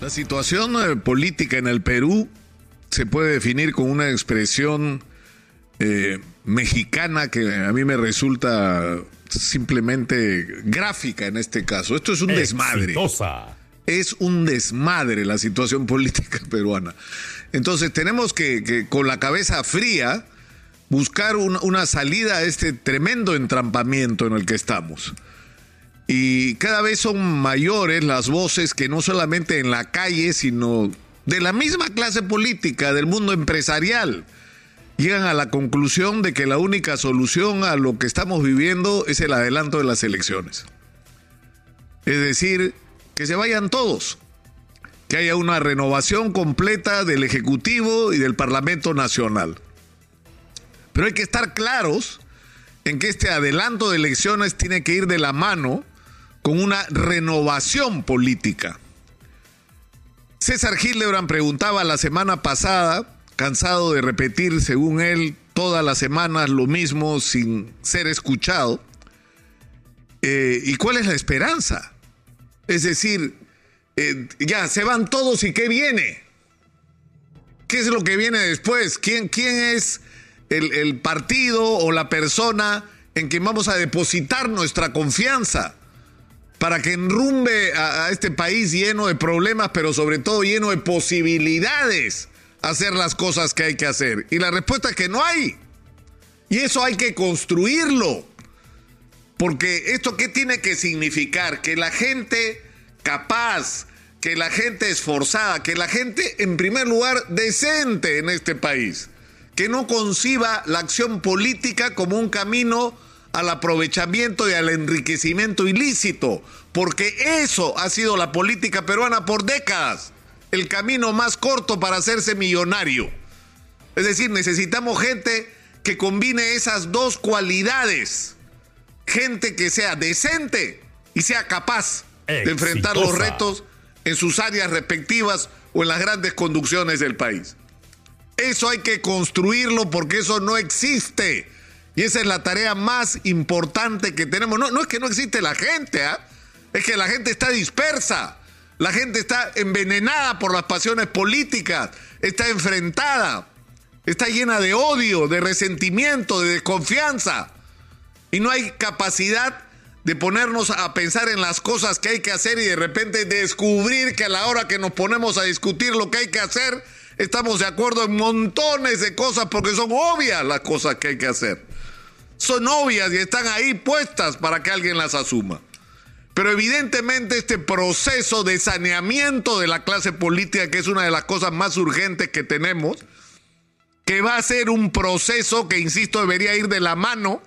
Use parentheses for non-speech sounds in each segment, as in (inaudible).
La situación eh, política en el Perú se puede definir con una expresión eh, mexicana que a mí me resulta simplemente gráfica en este caso. Esto es un desmadre. Es un desmadre la situación (laughs) política peruana. Entonces tenemos que, con la cabeza fría buscar una salida a este tremendo entrampamiento en el que estamos. Y cada vez son mayores las voces que no solamente en la calle, sino de la misma clase política, del mundo empresarial, llegan a la conclusión de que la única solución a lo que estamos viviendo es el adelanto de las elecciones. Es decir, que se vayan todos, que haya una renovación completa del Ejecutivo y del Parlamento Nacional. Pero hay que estar claros en que este adelanto de elecciones tiene que ir de la mano con una renovación política. César Hildebrand preguntaba la semana pasada, cansado de repetir, según él, todas las semanas lo mismo sin ser escuchado, eh, ¿y cuál es la esperanza? Es decir, eh, ya, se van todos y ¿qué viene? ¿Qué es lo que viene después? ¿Quién, quién es el, el partido o la persona en quien vamos a depositar nuestra confianza? Para que enrumbe a, este país lleno de problemas, pero sobre todo lleno de posibilidades hacer las cosas que hay que hacer? Y la respuesta es que no hay. Y eso hay que construirlo. Porque esto qué tiene que significar? Que la gente capaz, que la gente esforzada, que la gente en primer lugar decente en este país, que no conciba la acción política como un camino al aprovechamiento y al enriquecimiento ilícito, porque eso ha sido la política peruana por décadas, el camino más corto para hacerse millonario. Es decir, necesitamos gente que combine esas dos cualidades, gente que sea decente y sea capaz de enfrentar los retos en sus áreas respectivas o en las grandes conducciones del país. Eso hay que construirlo porque eso no existe. Y esa es la tarea más importante que tenemos. No, no es que no existe la gente, ¿ah? es que la gente está dispersa. La gente está envenenada por las pasiones políticas, está enfrentada, está llena de odio, de resentimiento, de desconfianza. Y no hay capacidad de ponernos a pensar en las cosas que hay que hacer y de repente descubrir que a la hora que nos ponemos a discutir lo que hay que hacer, estamos de acuerdo en montones de cosas porque son obvias las cosas que hay que hacer son obvias y están ahí puestas para que alguien las asuma. Pero evidentemente este proceso de saneamiento de la clase política, que es una de las cosas más urgentes que tenemos, que va a ser un proceso que, insisto, debería ir de la mano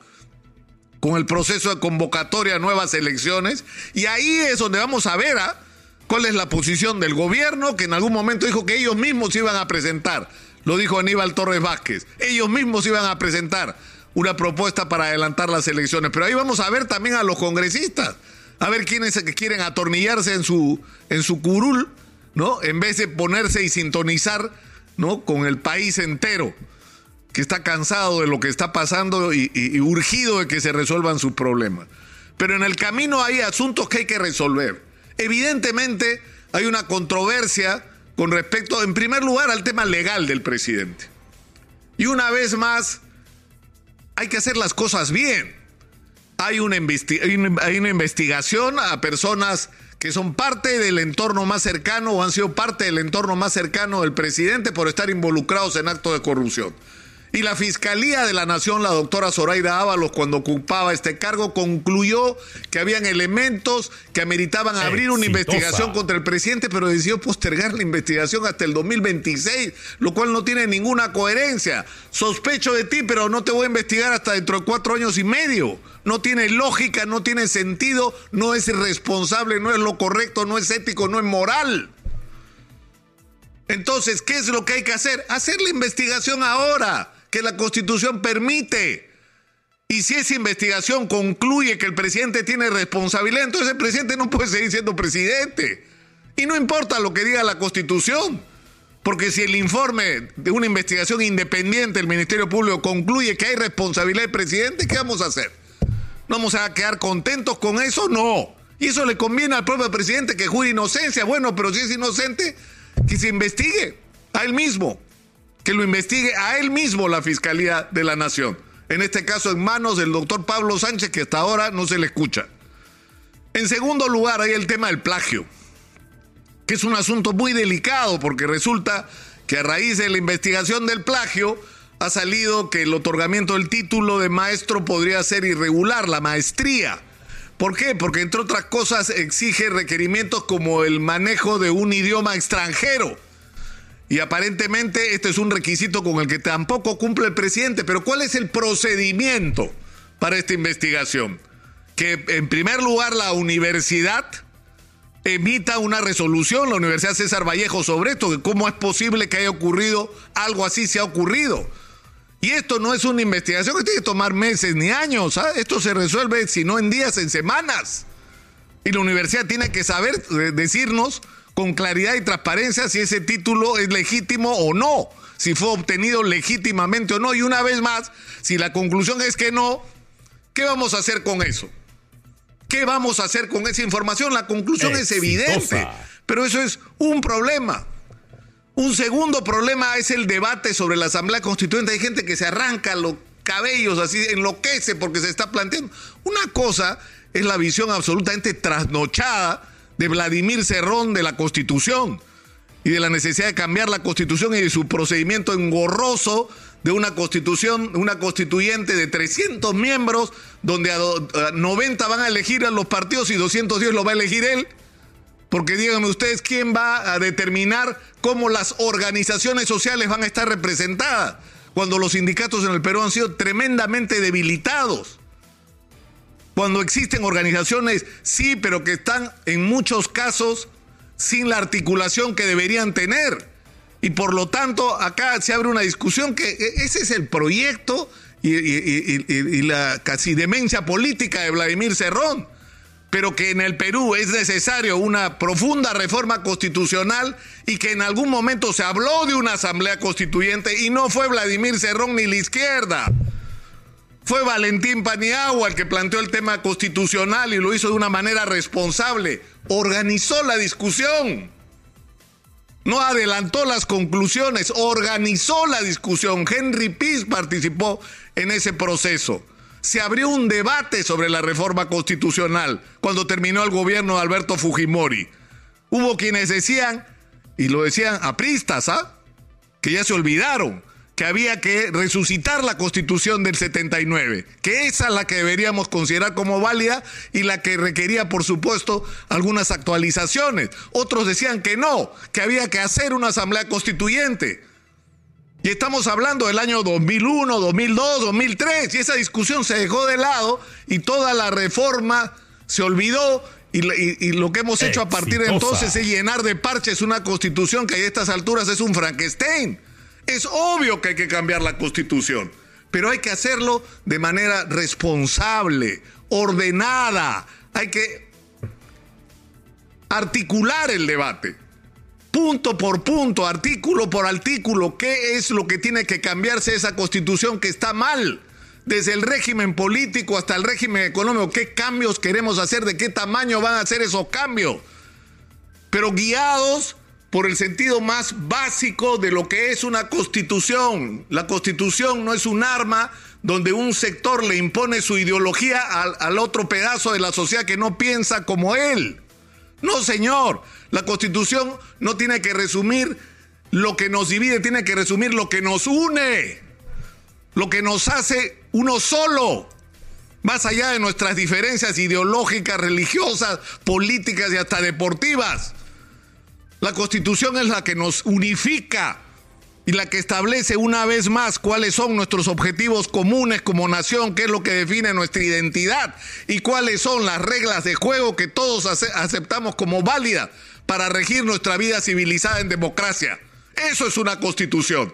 con el proceso de convocatoria a nuevas elecciones. Y ahí es donde vamos a ver ¿ah? cuál es la posición del gobierno, que en algún momento dijo que ellos mismos iban a presentar. Lo dijo Aníbal Torres Vázquez. Ellos mismos iban a presentar una propuesta para adelantar las elecciones. Pero ahí vamos a ver también a los congresistas, a ver quiénes quieren atornillarse en su, en su curul, ¿no? En vez de ponerse y sintonizar, ¿no? Con el país entero, que está cansado de lo que está pasando y urgido de que se resuelvan sus problemas. Pero en el camino hay asuntos que hay que resolver. Evidentemente hay una controversia con respecto, en primer lugar, al tema legal del presidente. Y una vez más, hay que hacer las cosas bien. Hay una, hay una investigación a personas que son parte del entorno más cercano o han sido parte del entorno más cercano del presidente por estar involucrados en actos de corrupción. Y la Fiscalía de la Nación, la doctora Zoraida Ábalos, cuando ocupaba este cargo, concluyó que habían elementos que ameritaban abrir una investigación contra el presidente, pero decidió postergar la investigación hasta el 2026, lo cual no tiene ninguna coherencia. Sospecho de ti, pero no te voy a investigar hasta dentro de cuatro años y medio. No tiene lógica, no tiene sentido, no es irresponsable, no es lo correcto, no es ético, no es moral. Entonces, ¿qué es lo que hay que hacer? Hacer la investigación ahora que la constitución permite. Y si esa investigación concluye que el presidente tiene responsabilidad, entonces el presidente no puede seguir siendo presidente. Y no importa lo que diga la constitución. Porque si el informe de una investigación independiente del Ministerio Público concluye que hay responsabilidad del presidente, ¿qué vamos a hacer? ¿No vamos a quedar contentos con eso? No. Y eso le conviene al propio presidente que jure inocencia. Bueno, pero si es inocente, que se investigue a él mismo. Que lo investigue a él mismo la Fiscalía de la Nación. En este caso en manos del doctor Pablo Sánchez, que hasta ahora no se le escucha. En segundo lugar, hay el tema del plagio, que es un asunto muy delicado porque resulta que a raíz de la investigación del plagio ha salido que el otorgamiento del título de maestro podría ser irregular, la maestría. ¿Por qué? Porque entre otras cosas exige requerimientos como el manejo de un idioma extranjero. Y aparentemente este es un requisito con el que tampoco cumple el presidente. Pero ¿cuál es el procedimiento para esta investigación? Que en primer lugar la universidad emita una resolución, la Universidad César Vallejo, sobre esto, de cómo es posible que haya ocurrido algo así, se ha ocurrido. Y esto no es una investigación que tiene que tomar meses ni años, ¿ah? esto se resuelve si no en días, en semanas. Y la universidad tiene que saber decirnos con claridad y transparencia si ese título es legítimo o no, si fue obtenido legítimamente o no. Y una vez más, si la conclusión es que no, ¿qué vamos a hacer con eso? ¿Qué vamos a hacer con esa información? La conclusión es evidente, pero eso es un problema. Un segundo problema es el debate sobre la Asamblea Constituyente. Hay gente que se arranca los cabellos así, enloquece porque se está planteando. Una cosa es la visión absolutamente trasnochada de Vladimir Cerrón de la Constitución y de la necesidad de cambiar la Constitución y de su procedimiento engorroso de una constitución, una constituyente de 300 miembros, donde a, 90 van a elegir a los partidos y 210 lo va a elegir él. Porque díganme ustedes quién va a determinar cómo las organizaciones sociales van a estar representadas cuando los sindicatos en el Perú han sido tremendamente debilitados. Cuando existen organizaciones, sí, pero que están en muchos casos sin la articulación que deberían tener. Y por lo tanto, acá se abre una discusión que e, ese es el proyecto y, y la casi demencia política de Vladimir Cerrón pero que en el Perú es necesario una profunda reforma constitucional y que en algún momento se habló de una asamblea constituyente y no fue Vladimir Cerrón ni la izquierda. Fue Valentín Paniagua el que planteó el tema constitucional y lo hizo de una manera responsable. Organizó la discusión. No adelantó las conclusiones, organizó la discusión. Henry Piz participó en ese proceso se abrió un debate sobre la reforma constitucional cuando terminó el gobierno de Alberto Fujimori. Hubo quienes decían, y lo decían apristas, ¿ah? que ya se olvidaron, que había que resucitar la constitución del 79, que esa es la que deberíamos considerar como válida y la que requería, por supuesto, algunas actualizaciones. Otros decían que no, que había que hacer una asamblea constituyente. Y estamos hablando del año 2001, 2002, 2003, y esa discusión se dejó de lado y toda la reforma se olvidó y, lo que hemos hecho a partir de entonces es llenar de parches una constitución que a estas alturas es un Frankenstein. Es obvio que hay que cambiar la constitución, pero hay que hacerlo de manera responsable, ordenada. Hay que articular el debate punto por punto, artículo por artículo, qué es lo que tiene que cambiarse esa constitución que está mal, desde el régimen político hasta el régimen económico, qué cambios queremos hacer, de qué tamaño van a ser esos cambios, pero guiados por el sentido más básico de lo que es una constitución. La constitución no es un arma donde un sector le impone su ideología al, al otro pedazo de la sociedad que no piensa como él. No, señor. La constitución no tiene que resumir lo que nos divide, tiene que resumir lo que nos une, lo que nos hace uno solo, más allá de nuestras diferencias ideológicas, religiosas, políticas y hasta deportivas. La constitución es la que nos unifica y la que establece una vez más cuáles son nuestros objetivos comunes como nación, qué es lo que define nuestra identidad y cuáles son las reglas de juego que todos aceptamos como válidas para regir nuestra vida civilizada en democracia. Eso es una constitución.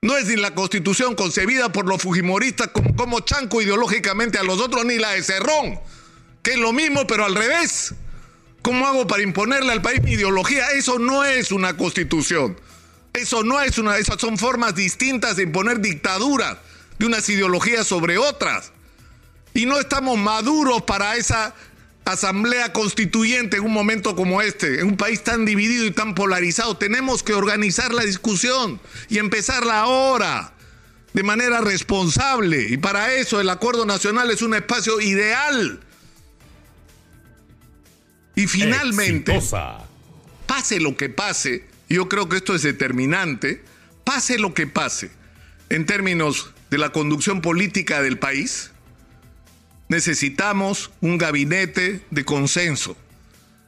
No es ni la constitución concebida por los fujimoristas como, como chanco ideológicamente a los otros, ni la de Cerrón, que es lo mismo pero al revés. ¿Cómo hago para imponerle al país mi ideología? Eso no es una constitución. Eso no es una, esas son formas distintas de imponer dictaduras de unas ideologías sobre otras. Y no estamos maduros para esa asamblea constituyente en un momento como este, en un país tan dividido y tan polarizado. Tenemos que organizar la discusión y empezarla ahora, de manera responsable. Y para eso el acuerdo nacional es un espacio ideal. Y finalmente, pase lo que pase, yo creo que esto es determinante, pase lo que pase en términos de la conducción política del país, necesitamos un gabinete de consenso.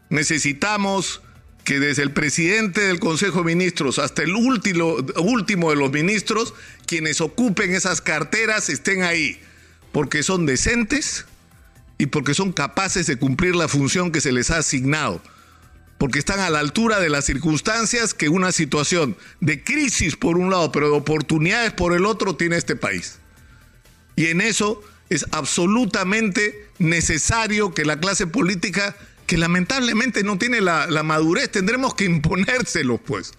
Necesitamos que desde el presidente del Consejo de Ministros hasta el último, último de los ministros, quienes ocupen esas carteras estén ahí, porque son decentes y porque son capaces de cumplir la función que se les ha asignado, porque están a la altura de las circunstancias que una situación de crisis por un lado, pero de oportunidades por el otro tiene este país. Y en eso es absolutamente necesario que la clase política, que lamentablemente no tiene la, madurez, tendremos que imponérselos, pues.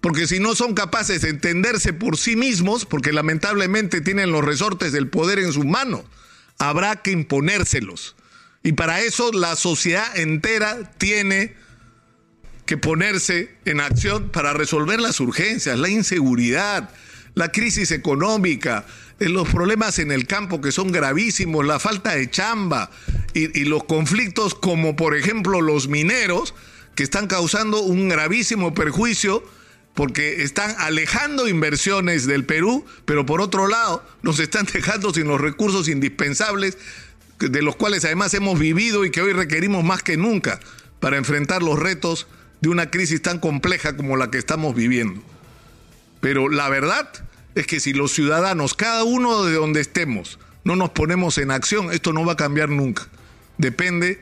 Porque si no son capaces de entenderse por sí mismos, porque lamentablemente tienen los resortes del poder en sus manos, habrá que imponérselos. Y para eso la sociedad entera tiene que ponerse en acción para resolver las urgencias, la inseguridad, la crisis económica, eh, los problemas en el campo que son gravísimos, la falta de chamba y, los conflictos como por ejemplo los mineros que están causando un gravísimo perjuicio porque están alejando inversiones del Perú, pero por otro lado nos están (laughs) dejando sin los recursos indispensables de los cuales además hemos vivido y que hoy requerimos más que nunca para enfrentar los retos de una crisis tan compleja como la que estamos viviendo. Pero la verdad es que si los ciudadanos, cada uno de donde estemos, no nos ponemos en acción, esto no va a cambiar nunca. Depende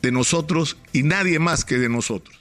de nosotros y nadie más que de nosotros.